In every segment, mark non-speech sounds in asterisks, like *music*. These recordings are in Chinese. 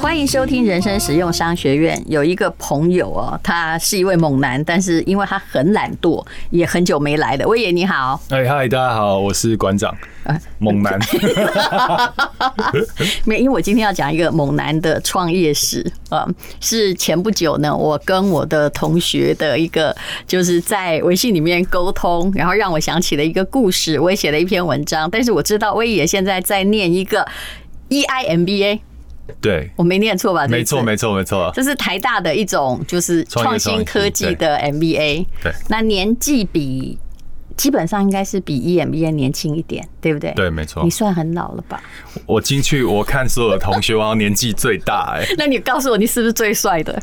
欢迎收听人生实用商学院。有一个朋友哦，他是一位猛男，但是因为他很懒惰，也很久没来了。威爷你好，哎嗨，大家好，我是馆长，猛男。*laughs* 没，因为我今天要讲一个猛男的创业史啊，是前不久呢，我跟我的同学的一个就是在微信里面沟通，然后让我想起了一个故事，我也写了一篇文章。但是我知道威爷现在在念一个 EIMBA。对，我没念错吧？没错，没错，没错。这是台大的一种，就是创新科技的 MBA。对，那年纪比基本上应该是比 EMBA 年轻一点，对不对？对，没错。你算很老了吧？我进去，我看所有的同学，我年纪最大哎。*laughs* 那你告诉我，你是不是最帅的？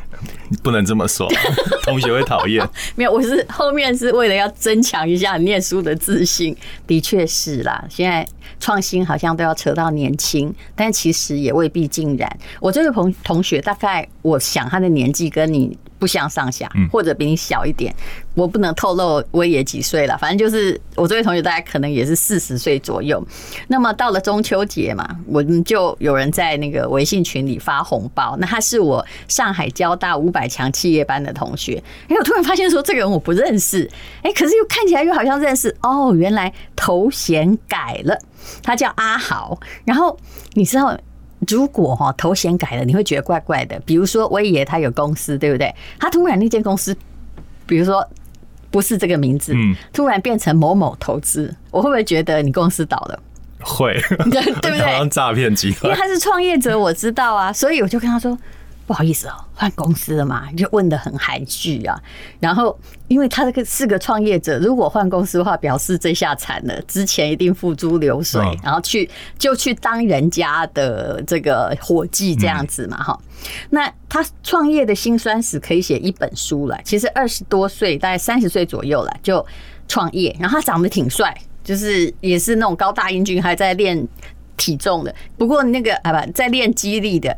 不能这么说，*laughs* 同学会讨厌。没有，我是后面是为了要增强一下你念书的自信。的确是啦，现在。创新好像都要扯到年轻，但其实也未必尽然。我这个同同学，大概我想他的年纪跟你不相上下，或者比你小一点。我不能透露崴爷几岁了，反正就是我这位同学，大概可能也是四十岁左右。那么到了中秋节嘛，我们就有人在那个微信群里发红包。那他是我上海交大五百强企业班的同学。哎，我突然发现说这个人我不认识，哎，可是又看起来又好像认识。哦，原来头衔改了。他叫阿豪，然后你知道，如果哈头衔改了，你会觉得怪怪的。比如说，威爷他有公司，对不对？他突然那间公司，比如说不是这个名字，嗯，突然变成某某投资，我会不会觉得你公司倒了？会，*laughs* 对不对？好像诈骗集团，因为他是创业者，我知道啊，所以我就跟他说。不好意思哦，换公司了嘛，就问的很含蓄啊。然后，因为他这个是个创业者，如果换公司的话，表示这下惨了，之前一定付诸流水，然后去就去当人家的这个伙计这样子嘛，哈。那他创业的辛酸史可以写一本书了。其实二十多岁，大概三十岁左右了就创业，然后他长得挺帅，就是也是那种高大英俊，还在练体重的。不过那个啊不，在练肌力的。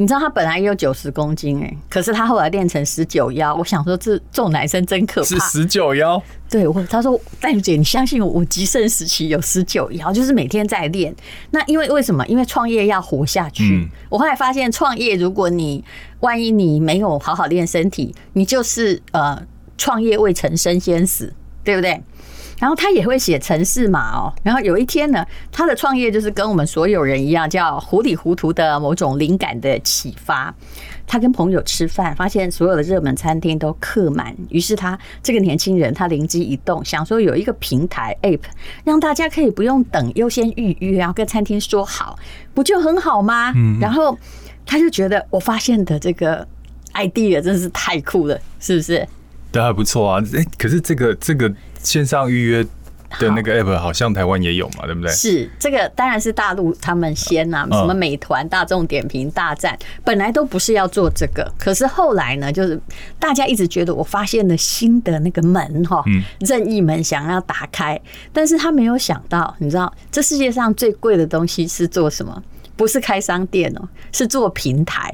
你知道他本来也有九十公斤哎，可是他后来练成十九腰。我想说，这这种男生真可怕。是十九腰？对，我他说，大夫姐，你相信我，我极盛时期有十九腰，就是每天在练。那因为为什么？因为创业要活下去。我后来发现，创业如果你万一你没有好好练身体，你就是呃，创业未成身先死，对不对？然后他也会写城市码哦。然后有一天呢，他的创业就是跟我们所有人一样，叫糊里糊涂的某种灵感的启发。他跟朋友吃饭，发现所有的热门餐厅都客满，于是他这个年轻人他灵机一动，想说有一个平台 App，让大家可以不用等，优先预约，然后跟餐厅说好，不就很好吗？嗯然后他就觉得我发现的这个 idea 真是太酷了，是不是？对，还不错啊。哎，可是这个这个。线上预约的那个 app 好像台湾也有嘛，对不对？是这个，当然是大陆他们先呐，什么美团、大众点评大战，本来都不是要做这个，可是后来呢，就是大家一直觉得我发现了新的那个门哈，任意门想要打开，但是他没有想到，你知道这世界上最贵的东西是做什么？不是开商店哦，是做平台。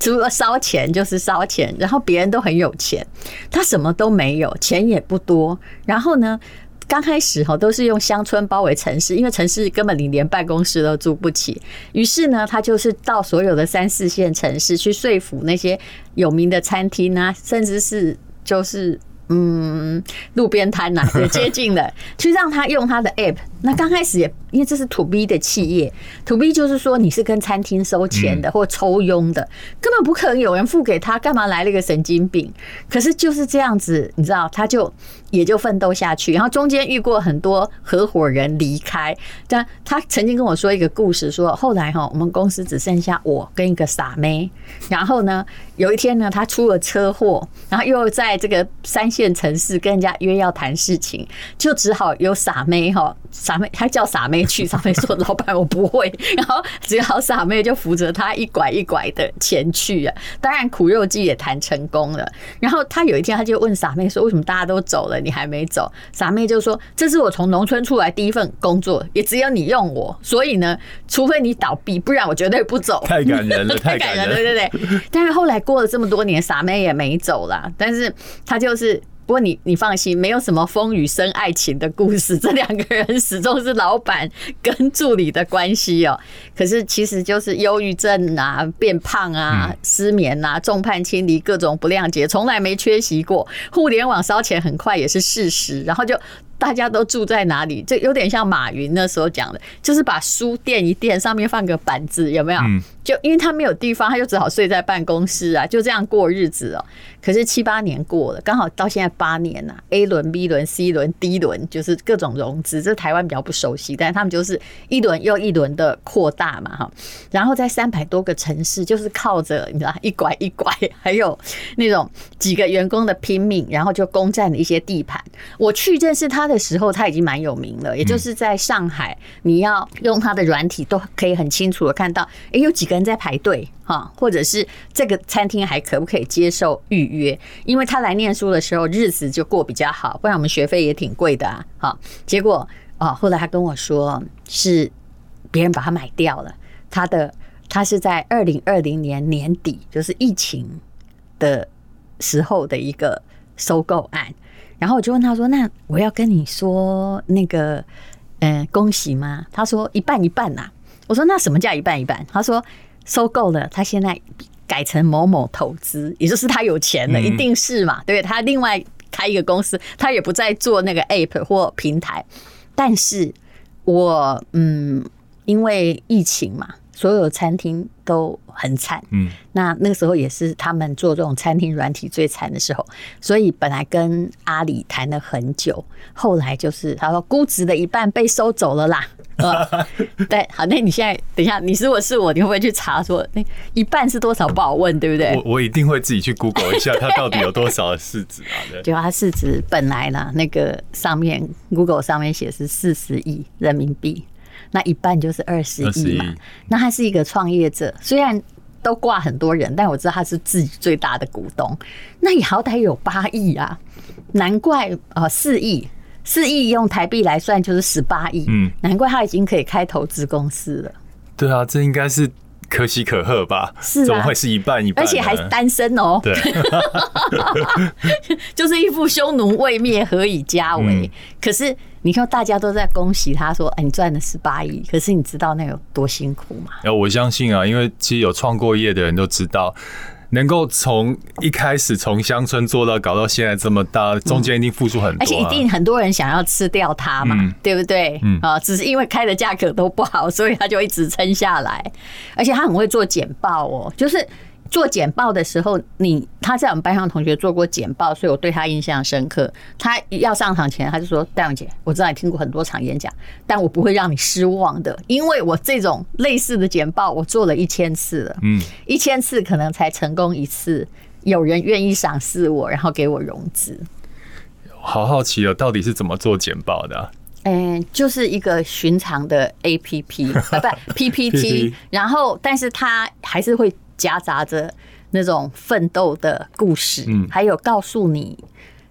除了烧钱就是烧钱，然后别人都很有钱，他什么都没有，钱也不多。然后呢，刚开始哈都是用乡村包围城市，因为城市根本你连办公室都租不起。于是呢，他就是到所有的三四线城市去说服那些有名的餐厅啊，甚至是就是嗯路边摊呐，也接近的，去让他用他的 app。那刚开始也。因为这是 to B 的企业，to B 就是说你是跟餐厅收钱的或抽佣的，根本不可能有人付给他，干嘛来了一个神经病？可是就是这样子，你知道，他就也就奋斗下去。然后中间遇过很多合伙人离开，但他曾经跟我说一个故事，说后来哈，我们公司只剩下我跟一个傻妹。然后呢，有一天呢，他出了车祸，然后又在这个三线城市跟人家约要谈事情，就只好有傻妹哈，傻。妹，*laughs* 他叫傻妹去，傻妹说老板我不会，然后只好傻妹就扶着他一拐一拐的前去啊。当然苦肉计也谈成功了。然后他有一天他就问傻妹说：“为什么大家都走了，你还没走？”傻妹就说：“这是我从农村出来第一份工作，也只有你用我，所以呢，除非你倒闭，不然我绝对不走。”太感人了，*laughs* 太感人了，对对对。但是后来过了这么多年，傻妹也没走了，但是他就是。不过你你放心，没有什么风雨生爱情的故事，这两个人始终是老板跟助理的关系哦。*laughs* 可是其实就是忧郁症啊、变胖啊、失眠啊、众叛亲离、各种不谅解，从来没缺席过。互联网烧钱很快也是事实，然后就。大家都住在哪里？这有点像马云那时候讲的，就是把书垫一垫，上面放个板子，有没有？就因为他没有地方，他就只好睡在办公室啊，就这样过日子哦。可是七八年过了，刚好到现在八年呐，A 轮、B 轮、C 轮、D 轮，就是各种融资。这台湾比较不熟悉，但是他们就是一轮又一轮的扩大嘛，哈。然后在三百多个城市，就是靠着你知道一拐一拐，还有那种几个员工的拼命，然后就攻占了一些地盘。我去认识他的时候，他已经蛮有名了，也就是在上海，你要用他的软体都可以很清楚的看到，哎，有几个人在排队哈，或者是这个餐厅还可不可以接受预约？因为他来念书的时候日子就过比较好，不然我们学费也挺贵的啊。好，结果啊，后来他跟我说是别人把他买掉了，他的他是在二零二零年年底，就是疫情的时候的一个收购案。然后我就问他说：“那我要跟你说那个，嗯，恭喜吗？”他说：“一半一半呐。”我说：“那什么叫一半一半？”他说：“收购了，他现在改成某某投资，也就是他有钱了，一定是嘛？对不对？他另外开一个公司，他也不再做那个 app 或平台。但是我嗯，因为疫情嘛。”所有餐厅都很惨，嗯，那那个时候也是他们做这种餐厅软体最惨的时候，所以本来跟阿里谈了很久，后来就是他说估值的一半被收走了啦，*laughs* 对，好，那你现在等一下，你如果是我，你会不会去查说那一半是多少？不好问，对不对？我我一定会自己去 Google 一下，它到底有多少市值啊？对，就它市值本来呢，那个上面 Google 上面写是四十亿人民币。那一半就是二十亿嘛。那他是一个创业者，虽然都挂很多人，但我知道他是自己最大的股东。那也好歹有八亿啊，难怪啊，四亿，四亿用台币来算就是十八亿。嗯，难怪他已经可以开投资公司了。对啊，这应该是可喜可贺吧？是，怎么会是一半一半？而且还单身哦。对，*laughs* 就是一副匈奴未灭，何以家为？可是。你看，大家都在恭喜他，说：“哎，你赚了十八亿。”可是你知道那有多辛苦吗？哎，我相信啊，因为其实有创过业的人都知道，能够从一开始从乡村做到搞到现在这么大，中间一定付出很多，而且一定很多人想要吃掉它嘛，对不对？啊，只是因为开的价格都不好，所以他就一直撑下来。而且他很会做简报哦，就是。做简报的时候，你他在我们班上同学做过简报，所以我对他印象深刻。他要上场前，他就说：“戴永姐，我知道你听过很多场演讲，但我不会让你失望的，因为我这种类似的简报我做了一千次了，嗯，一千次可能才成功一次，有人愿意赏识我，然后给我融资。”好好奇哦，到底是怎么做简报的？嗯，就是一个寻常的 APP 啊，不 PPT，然后但是他还是会。夹杂着那种奋斗的故事，还有告诉你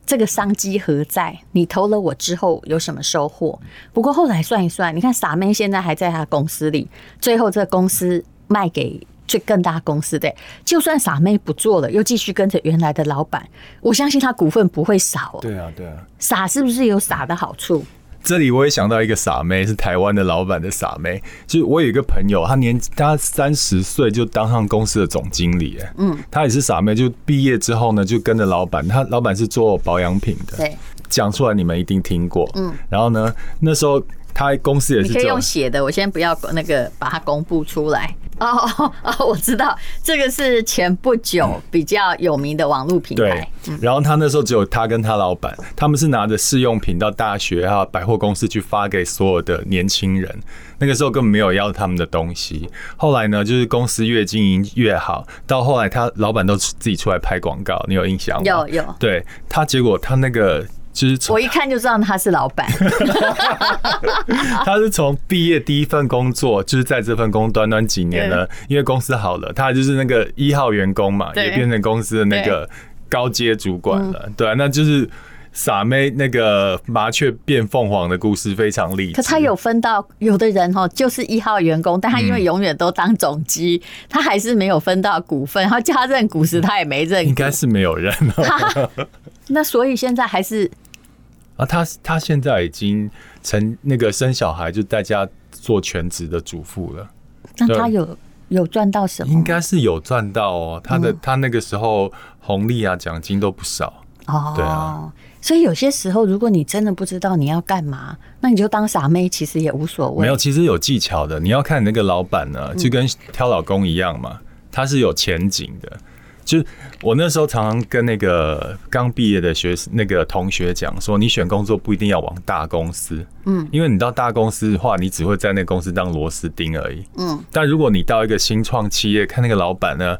这个商机何在，你投了我之后有什么收获。不过后来算一算，你看傻妹现在还在他公司里，最后这个公司卖给最更大公司的，就算傻妹不做了，又继续跟着原来的老板，我相信他股份不会少。对啊，对啊，傻是不是有傻的好处？这里我也想到一个傻妹，是台湾的老板的傻妹。就是我有一个朋友，他年他三十岁就当上公司的总经理，哎，嗯，他也是傻妹，就毕业之后呢，就跟着老板，他老板是做保养品的，对，讲出来你们一定听过，嗯，然后呢，那时候他公司也是，你可以用写的，我先不要那个把它公布出来。哦哦 *laughs* 哦，我知道这个是前不久比较有名的网络品牌。对，然后他那时候只有他跟他老板，他们是拿着试用品到大学啊、百货公司去发给所有的年轻人。那个时候根本没有要他们的东西。后来呢，就是公司越经营越好，到后来他老板都自己出来拍广告，你有印象吗？有有。对他，结果他那个就是我一看就知道他是老板。*laughs* 他是从毕业第一份工作，就是在这份工短短几年了，因为公司好了，他就是那个一号员工嘛，也变成公司的那个高阶主管了。对啊，那就是。傻妹那个麻雀变凤凰的故事非常励志。可他有分到有的人哈，就是一号员工，但他因为永远都当总机，他还是没有分到股份。他叫他认股时，他也没认。应该是没有认。*laughs* 那所以现在还是啊，他他现在已经成那个生小孩就在家做全职的主妇了。那他有有赚到什么？应该是有赚到哦。他的他那个时候红利啊奖金都不少哦。对啊。所以有些时候，如果你真的不知道你要干嘛，那你就当傻妹，其实也无所谓。没有，其实有技巧的。你要看你那个老板呢，就跟挑老公一样嘛，他是有前景的。就我那时候常常跟那个刚毕业的学那个同学讲说，你选工作不一定要往大公司，嗯，因为你到大公司的话，你只会在那个公司当螺丝钉而已，嗯。但如果你到一个新创企业，看那个老板呢，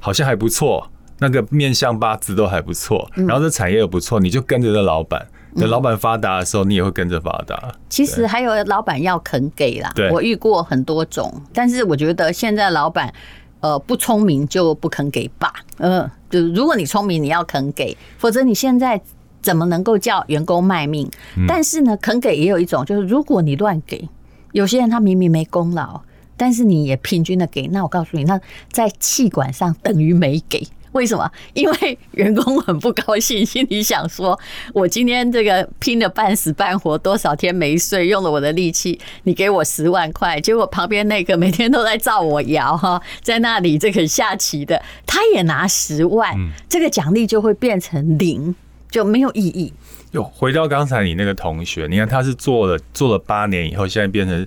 好像还不错。那个面相八字都还不错，然后这产业又不错，你就跟着这老板。等老板发达的时候，你也会跟着发达。其实还有老板要肯给啦，我遇过很多种，但是我觉得现在老板呃不聪明就不肯给吧。嗯，就如果你聪明，你要肯给，否则你现在怎么能够叫员工卖命？但是呢，肯给也有一种，就是如果你乱给，有些人他明明没功劳，但是你也平均的给，那我告诉你，那在气管上等于没给。为什么？因为员工很不高兴，*laughs* 心里想说：“我今天这个拼了半死半活，多少天没睡，用了我的力气，你给我十万块，结果旁边那个每天都在造我谣哈，在那里这个下棋的，他也拿十万，这个奖励就会变成零，就没有意义。”又回到刚才你那个同学，你看他是做了做了八年以后，现在变成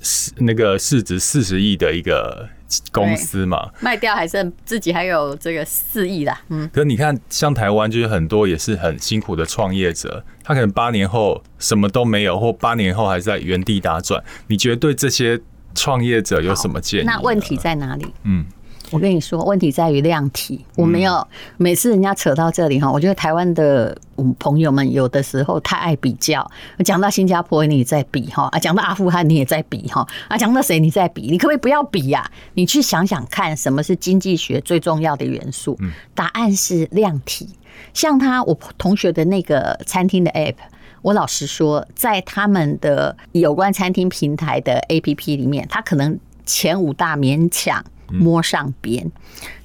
市那个市值四十亿的一个。公司嘛，卖掉还剩自己还有这个四亿啦。嗯，可是你看，像台湾就是很多也是很辛苦的创业者，他可能八年后什么都没有，或八年后还在原地打转。你觉得对这些创业者有什么建议？那问题在哪里？嗯。我跟你说，问题在于量体。我没有每次人家扯到这里哈，我觉得台湾的朋友们有的时候太爱比较。讲到新加坡，你也在比哈；啊，讲到阿富汗，你也在比哈；啊，讲到谁，你在比。你可不可以不要比呀？你去想想看，什么是经济学最重要的元素？答案是量体。像他我同学的那个餐厅的 app，我老实说，在他们的有关餐厅平台的 app 里面，他可能前五大勉强。摸上边，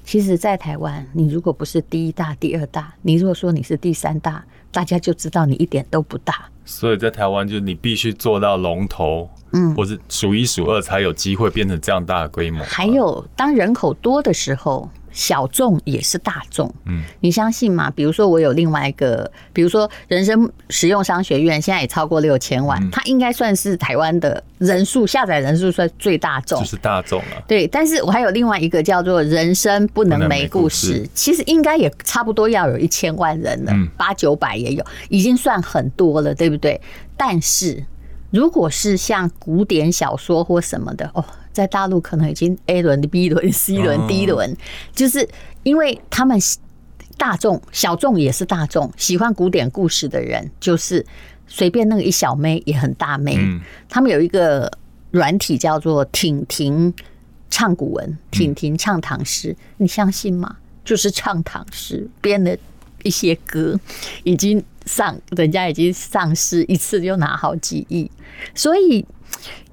其实，在台湾，你如果不是第一大、第二大，你如果说你是第三大，大家就知道你一点都不大。所以在台湾，就是你必须做到龙头，嗯，或是数一数二，才有机会变成这样大的规模。还有，当人口多的时候。小众也是大众，嗯，你相信吗？比如说，我有另外一个，比如说人生实用商学院，现在也超过六千万，它应该算是台湾的人数下载人数算最大众，就是大众了。对，但是我还有另外一个叫做“人生不能没故事”，其实应该也差不多要有一千万人了，八九百也有，已经算很多了，对不对？但是如果是像古典小说或什么的，哦。在大陆可能已经 A 轮、B 轮、C 轮、D 轮，就是因为他们大众、小众也是大众，喜欢古典故事的人，就是随便那个一小妹也很大妹。他们有一个软体叫做“挺婷唱古文”，“挺婷唱唐诗”，你相信吗？就是唱唐诗，编的一些歌，已经上，人家已经上市一次就拿好几亿，所以。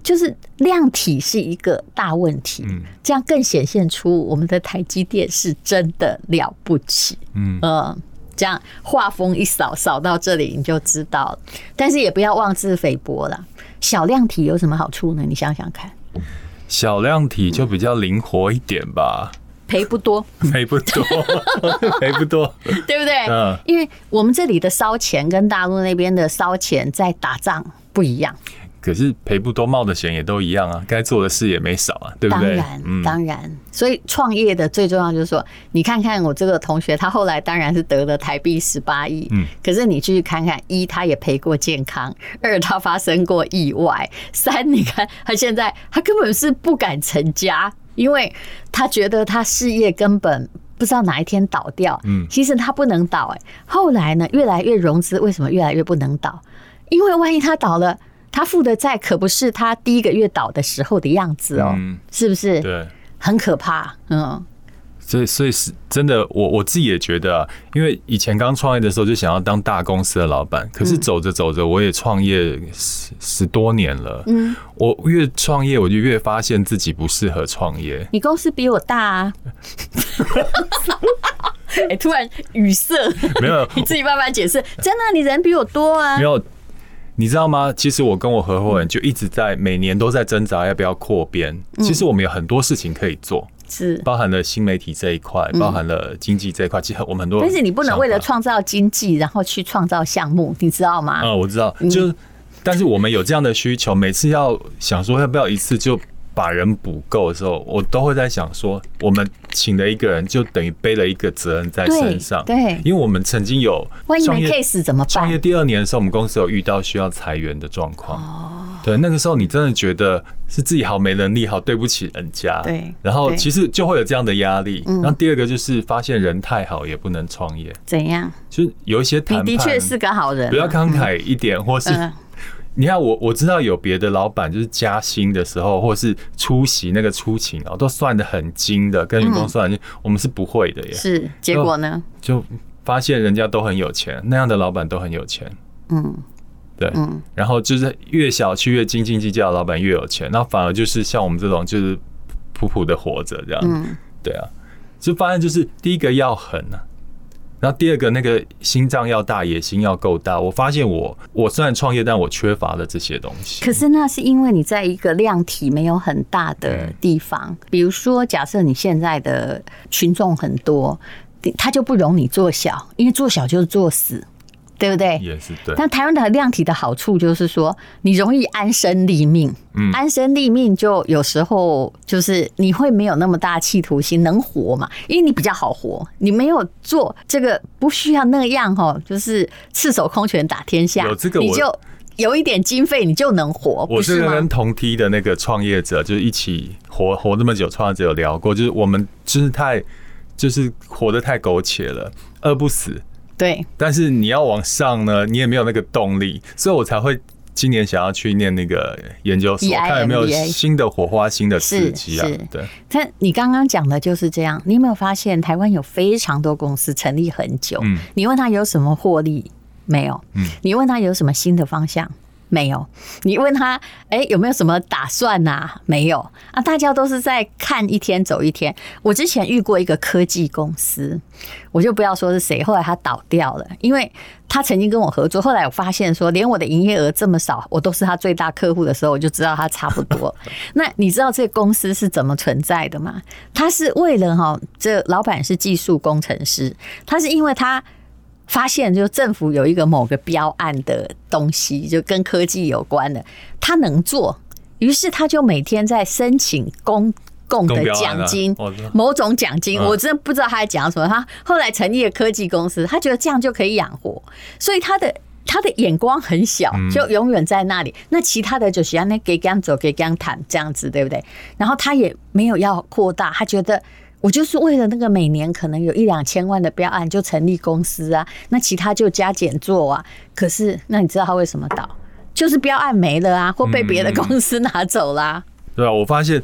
就是量体是一个大问题，这样更显现出我们的台积电是真的了不起。嗯，这样画风一扫，扫到这里你就知道了。但是也不要妄自菲薄了。小量体有什么好处呢？你想想看。小量体就比较灵活一点吧，赔不多，*laughs* 赔不多，*laughs* 赔不多，*laughs* 对不对？嗯，因为我们这里的烧钱跟大陆那边的烧钱在打仗不一样。可是赔不多，冒的险也都一样啊，该做的事也没少啊，对不对？当然，当然。所以创业的最重要就是说，你看看我这个同学，他后来当然是得了台币十八亿。嗯。可是你继续看看，一他也赔过健康，二他发生过意外，三你看他现在他根本是不敢成家，因为他觉得他事业根本不知道哪一天倒掉。嗯，其实他不能倒哎、欸。后来呢，越来越融资，为什么越来越不能倒？因为万一他倒了，他负的债可不是他第一个月倒的时候的样子哦，嗯、是不是？对，很可怕。嗯。所以，所以是真的，我我自己也觉得，啊因为以前刚创业的时候就想要当大公司的老板，可是走着走着，我也创业十十多年了。嗯，我越创业，我就越发现自己不适合创业。你公司比我大啊！*laughs* 哎，突然语塞，没有，*laughs* 你自己慢慢解释。真的，你人比我多啊！没有，你知道吗？其实我跟我合伙人就一直在每年都在挣扎要不要扩编。其实我们有很多事情可以做。是包含了新媒体这一块，包含了经济这一块，其实我们很多。但是你不能为了创造经济，然后去创造项目，你知道吗？嗯，我知道。就，但是我们有这样的需求，每次要想说要不要一次就把人补够的时候，我都会在想说，我们请了一个人，就等于背了一个责任在身上。对，因为我们曾经有万一没 case 怎么办？创业第二年的时候，我们公司有遇到需要裁员的状况。哦。对，那个时候你真的觉得是自己好没能力，好对不起人家。对，然后其实就会有这样的压力。然后第二个就是发现人太好也不能创业。怎样？就是有一些谈判，你的确是个好人，比较慷慨一点，或是你看我我知道有别的老板就是加薪的时候，或是出席那个出勤啊，都算的很精的，跟员工算的，我们是不会的耶。是结果呢？就发现人家都很有钱，那样的老板都很有钱。嗯。对，然后就是越小气越斤斤计较，老板越有钱，那反而就是像我们这种就是普普的活着这样，对啊，就发现就是第一个要狠啊，然后第二个那个心脏要大，野心要够大。我发现我我虽然创业，但我缺乏了这些东西。可是那是因为你在一个量体没有很大的地方，比如说假设你现在的群众很多，他就不容你做小，因为做小就是做死。对不对？也是对。但台湾的量体的好处就是说，你容易安身立命。嗯，安身立命就有时候就是你会没有那么大企图心，能活嘛？因为你比较好活，你没有做这个不需要那样哈，就是赤手空拳打天下。有这个，你就有一点经费，你就能活。我是跟同梯的那个创业者，就是一起活活那么久，创业者有聊过，就是我们就是太就是活得太苟且了，饿不死。对，但是你要往上呢，你也没有那个动力，所以我才会今年想要去念那个研究所，看有没有新的火花、新的刺激啊。对，但你刚刚讲的就是这样，你有没有发现台湾有非常多公司成立很久？嗯，你问他有什么获利没有？嗯，你问他有什么新的方向？没有，你问他，哎，有没有什么打算呐？没有啊，大家都是在看一天走一天。我之前遇过一个科技公司，我就不要说是谁，后来他倒掉了，因为他曾经跟我合作，后来我发现说，连我的营业额这么少，我都是他最大客户的时候，我就知道他差不多。*laughs* 那你知道这公司是怎么存在的吗？他是为了哈，这老板是技术工程师，他是因为他。发现就政府有一个某个标案的东西，就跟科技有关的，他能做，于是他就每天在申请公共的奖金，某种奖金，我真的不知道他在讲什么。他后来成立了科技公司，他觉得这样就可以养活，所以他的他的眼光很小，就永远在那里。那其他的就是让那给这样走，给这样谈这样子，对不对？然后他也没有要扩大，他觉得。我就是为了那个每年可能有一两千万的标案就成立公司啊，那其他就加减做啊。可是那你知道他为什么倒？就是标案没了啊，或被别的公司拿走啦。对啊，我发现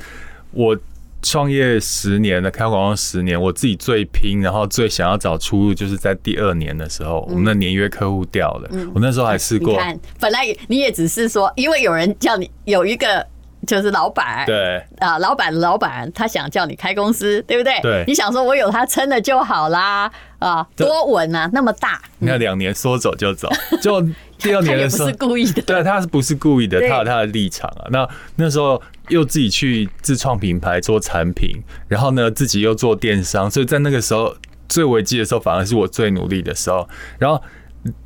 我创业十年了，开广告十年，我自己最拼，然后最想要找出路，就是在第二年的时候，我们的年约客户掉了。我那时候还试过，*laughs* 你看，本来你也只是说，因为有人叫你有一个。就是老板，对啊，老板的老板，他想叫你开公司，对不对？对，你想说我有他撑的就好啦，啊，多稳啊，那么大。你看两年说走就走，就第二年的时候，*laughs* 不是故意的，*laughs* 对，他是不是故意的？他有他的立场啊。那那时候又自己去自创品牌做产品，然后呢自己又做电商，所以在那个时候最危机的时候，反而是我最努力的时候。然后。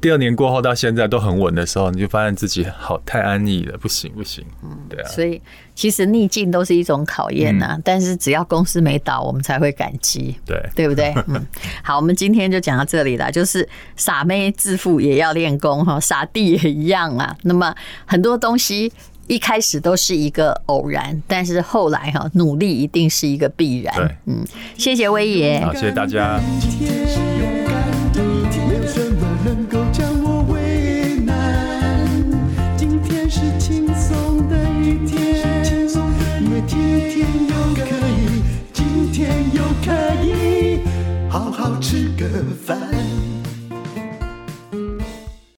第二年过后到现在都很稳的时候，你就发现自己好太安逸了，不行不行，嗯，对啊。所以其实逆境都是一种考验呐、啊嗯，但是只要公司没倒，我们才会感激，对对不对？*laughs* 嗯，好，我们今天就讲到这里了，就是傻妹致富也要练功哈，傻弟也一样啊。那么很多东西一开始都是一个偶然，但是后来哈，努力一定是一个必然。对，嗯，谢谢威爷，好，谢谢大家。烦。